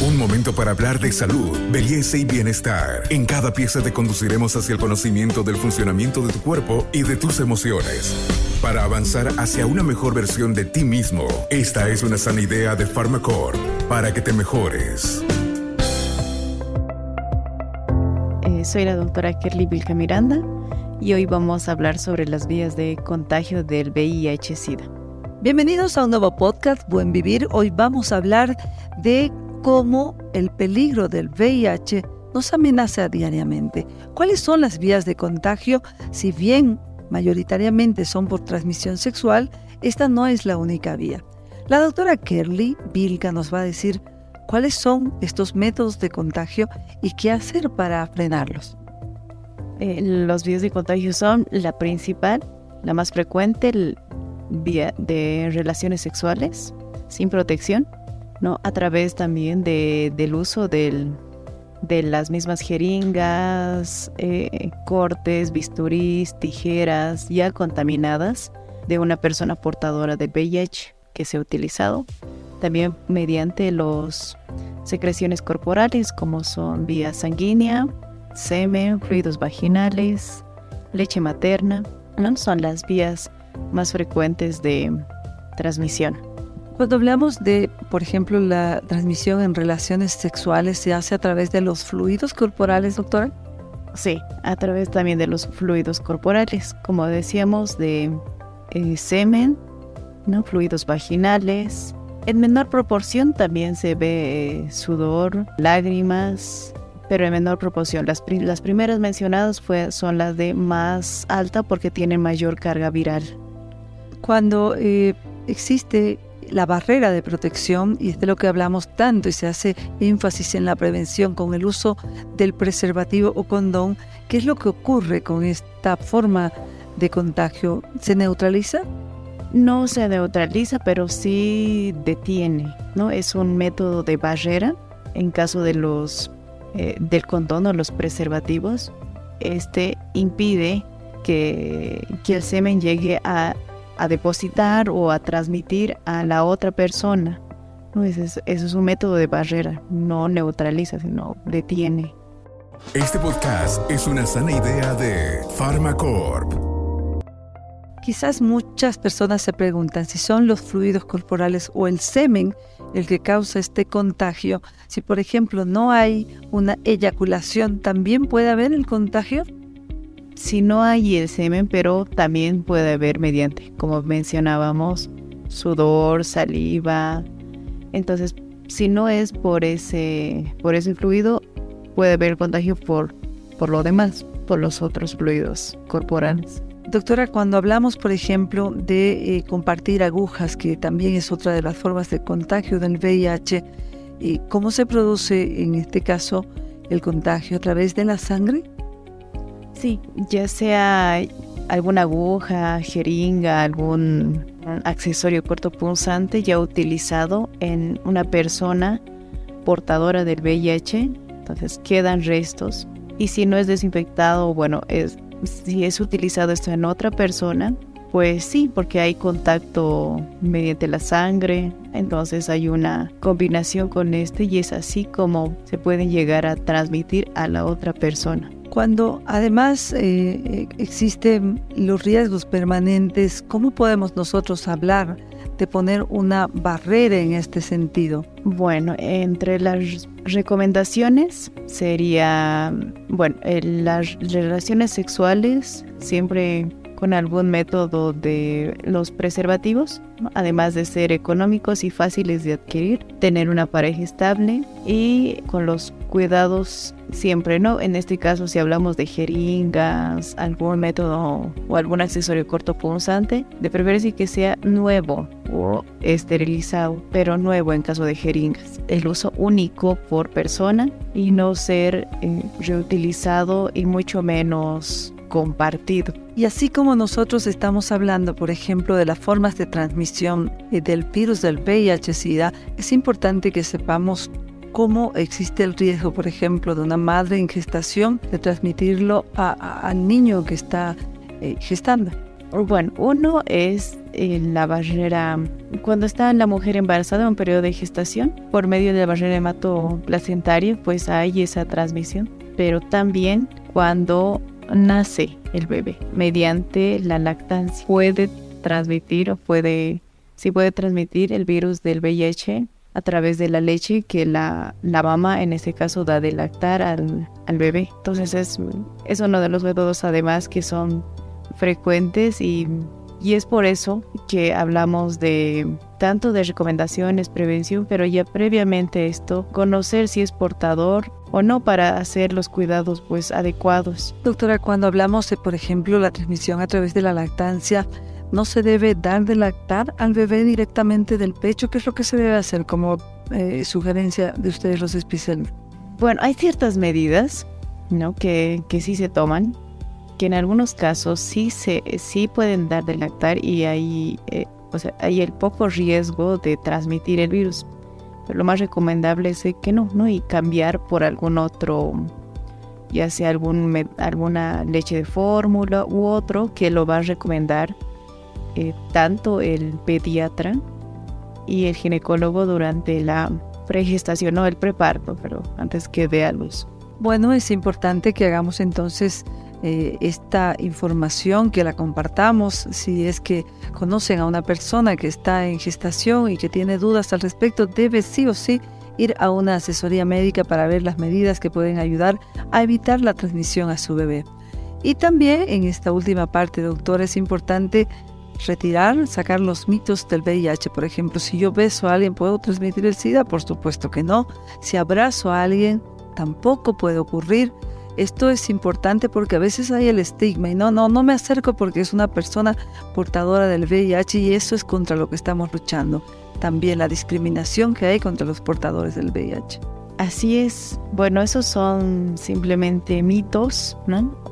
Un momento para hablar de salud, belleza y bienestar. En cada pieza te conduciremos hacia el conocimiento del funcionamiento de tu cuerpo y de tus emociones. Para avanzar hacia una mejor versión de ti mismo, esta es una sana idea de Pharmacore para que te mejores. Eh, soy la doctora Kerly Vilca Miranda y hoy vamos a hablar sobre las vías de contagio del VIH-Sida. Bienvenidos a un nuevo podcast, Buen Vivir. Hoy vamos a hablar de cómo el peligro del VIH nos amenaza diariamente. ¿Cuáles son las vías de contagio? Si bien mayoritariamente son por transmisión sexual, esta no es la única vía. La doctora Kerly Vilca nos va a decir cuáles son estos métodos de contagio y qué hacer para frenarlos. Eh, los vías de contagio son la principal, la más frecuente, el vía de relaciones sexuales sin protección, ¿no? A través también de, del uso del, de las mismas jeringas, eh, cortes, bisturís, tijeras ya contaminadas de una persona portadora de VIH que se ha utilizado. También mediante los secreciones corporales como son vía sanguínea, semen, fluidos vaginales, leche materna, ¿no? son las vías más frecuentes de transmisión. Cuando hablamos de, por ejemplo, la transmisión en relaciones sexuales, ¿se hace a través de los fluidos corporales, doctora? Sí, a través también de los fluidos corporales, como decíamos, de eh, semen, ¿no? fluidos vaginales. En menor proporción también se ve eh, sudor, lágrimas, pero en menor proporción. Las, las primeras mencionadas fue, son las de más alta porque tienen mayor carga viral. Cuando eh, existe la barrera de protección, y es de lo que hablamos tanto y se hace énfasis en la prevención con el uso del preservativo o condón, ¿qué es lo que ocurre con esta forma de contagio? ¿Se neutraliza? No se neutraliza, pero sí detiene, ¿no? Es un método de barrera en caso de los eh, del condón o los preservativos. Este impide que, que el semen llegue a a depositar o a transmitir a la otra persona. ¿no? Ese, es, es un método de barrera, no neutraliza, sino detiene. Este podcast es una sana idea de Pharmacorp. Quizás muchas personas se preguntan si son los fluidos corporales o el semen el que causa este contagio. Si por ejemplo no hay una eyaculación, ¿también puede haber el contagio? Si no hay el semen, pero también puede haber mediante, como mencionábamos, sudor, saliva. Entonces, si no es por ese, por ese fluido, puede haber contagio por, por lo demás, por los otros fluidos corporales. Doctora, cuando hablamos, por ejemplo, de eh, compartir agujas, que también es otra de las formas de contagio del VIH, eh, ¿cómo se produce en este caso el contagio a través de la sangre? Sí, ya sea alguna aguja, jeringa, algún accesorio cortopunzante ya utilizado en una persona portadora del VIH, entonces quedan restos. Y si no es desinfectado, bueno, es, si es utilizado esto en otra persona, pues sí, porque hay contacto mediante la sangre, entonces hay una combinación con este y es así como se pueden llegar a transmitir a la otra persona. Cuando además eh, existen los riesgos permanentes, ¿cómo podemos nosotros hablar de poner una barrera en este sentido? Bueno, entre las recomendaciones sería, bueno, las relaciones sexuales siempre con algún método de los preservativos, además de ser económicos y fáciles de adquirir, tener una pareja estable y con los cuidados siempre, ¿no? En este caso, si hablamos de jeringas, algún método o algún accesorio cortopunzante, de preferencia que sea nuevo o esterilizado, pero nuevo en caso de jeringas. El uso único por persona y no ser eh, reutilizado y mucho menos compartido. Y así como nosotros estamos hablando, por ejemplo, de las formas de transmisión eh, del virus del VIH-Sida, es importante que sepamos cómo existe el riesgo, por ejemplo, de una madre en gestación de transmitirlo al niño que está eh, gestando. Bueno, uno es eh, la barrera cuando está la mujer embarazada en un periodo de gestación, por medio de la barrera hematoplacentaria, pues hay esa transmisión. Pero también cuando nace el bebé, mediante la lactancia, puede transmitir o puede, sí puede transmitir el virus del VIH a través de la leche que la, la mamá en ese caso da de lactar al, al bebé. Entonces es, es uno de los métodos además que son frecuentes y, y es por eso que hablamos de tanto de recomendaciones, prevención, pero ya previamente esto, conocer si es portador o no para hacer los cuidados pues adecuados. Doctora, cuando hablamos de, por ejemplo, la transmisión a través de la lactancia, no se debe dar de lactar al bebé directamente del pecho. ¿Qué es lo que se debe hacer como eh, sugerencia de ustedes los especialistas? Bueno, hay ciertas medidas ¿no? que, que sí se toman, que en algunos casos sí, se, sí pueden dar de lactar y hay, eh, o sea, hay el poco riesgo de transmitir el virus. Pero lo más recomendable es que no, ¿no? Y cambiar por algún otro, ya sea algún, alguna leche de fórmula u otro que lo va a recomendar eh, tanto el pediatra y el ginecólogo durante la pregestación o el preparto, pero antes que dé a luz. Bueno, es importante que hagamos entonces eh, esta información, que la compartamos si es que conocen a una persona que está en gestación y que tiene dudas al respecto, debe sí o sí ir a una asesoría médica para ver las medidas que pueden ayudar a evitar la transmisión a su bebé. Y también en esta última parte, doctor, es importante retirar, sacar los mitos del VIH. Por ejemplo, si yo beso a alguien, ¿puedo transmitir el SIDA? Por supuesto que no. Si abrazo a alguien, tampoco puede ocurrir. Esto es importante porque a veces hay el estigma y no, no, no me acerco porque es una persona portadora del VIH y eso es contra lo que estamos luchando. También la discriminación que hay contra los portadores del VIH. Así es. Bueno, esos son simplemente mitos.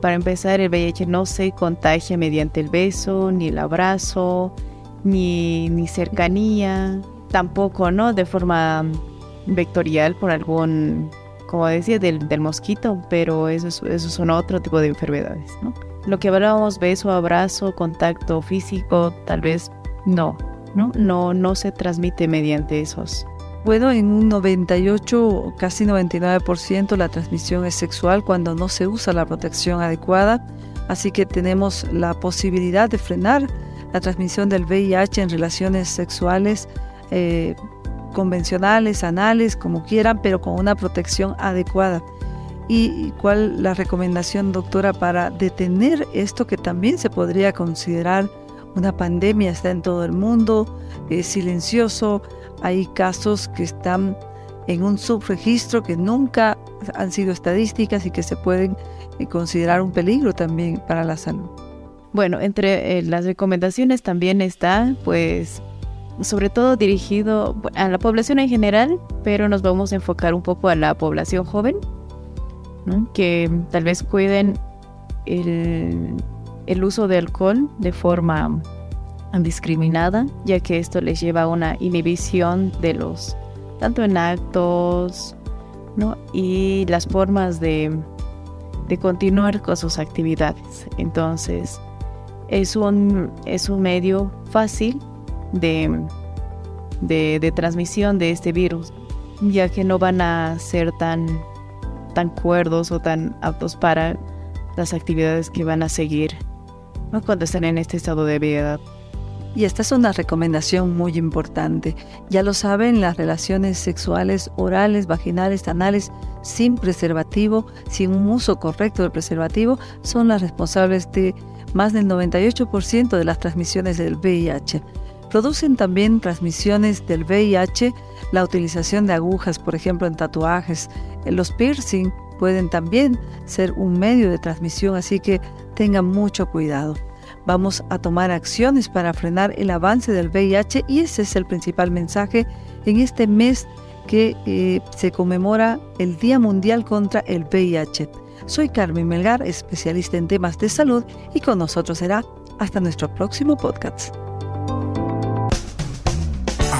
Para empezar, el VIH no se contagia mediante el beso, ni el abrazo, ni, ni cercanía, tampoco, ¿no? De forma vectorial por algún, como decía, del, del mosquito, pero esos, esos son otro tipo de enfermedades, ¿no? Lo que hablábamos, beso, abrazo, contacto físico, tal vez no, ¿no? No, no se transmite mediante esos bueno, en un 98, casi 99% la transmisión es sexual cuando no se usa la protección adecuada, así que tenemos la posibilidad de frenar la transmisión del VIH en relaciones sexuales eh, convencionales, anales, como quieran, pero con una protección adecuada. ¿Y cuál la recomendación, doctora, para detener esto que también se podría considerar una pandemia? Está en todo el mundo, es silencioso, hay casos que están en un subregistro que nunca han sido estadísticas y que se pueden eh, considerar un peligro también para la salud. Bueno, entre eh, las recomendaciones también está, pues, sobre todo dirigido a la población en general, pero nos vamos a enfocar un poco a la población joven, que tal vez cuiden el, el uso de alcohol de forma discriminada, ya que esto les lleva a una inhibición de los, tanto en actos, ¿no? Y las formas de, de continuar con sus actividades. Entonces, es un, es un medio fácil de, de, transmisión de este virus, ya que no van a ser tan, tan cuerdos o tan aptos para las actividades que van a seguir cuando están en este estado de ebriedad. Y esta es una recomendación muy importante. Ya lo saben, las relaciones sexuales orales, vaginales, anales, sin preservativo, sin un uso correcto del preservativo, son las responsables de más del 98% de las transmisiones del VIH. Producen también transmisiones del VIH la utilización de agujas, por ejemplo, en tatuajes. Los piercing pueden también ser un medio de transmisión, así que tengan mucho cuidado. Vamos a tomar acciones para frenar el avance del VIH y ese es el principal mensaje en este mes que eh, se conmemora el Día Mundial contra el VIH. Soy Carmen Melgar, especialista en temas de salud y con nosotros será hasta nuestro próximo podcast.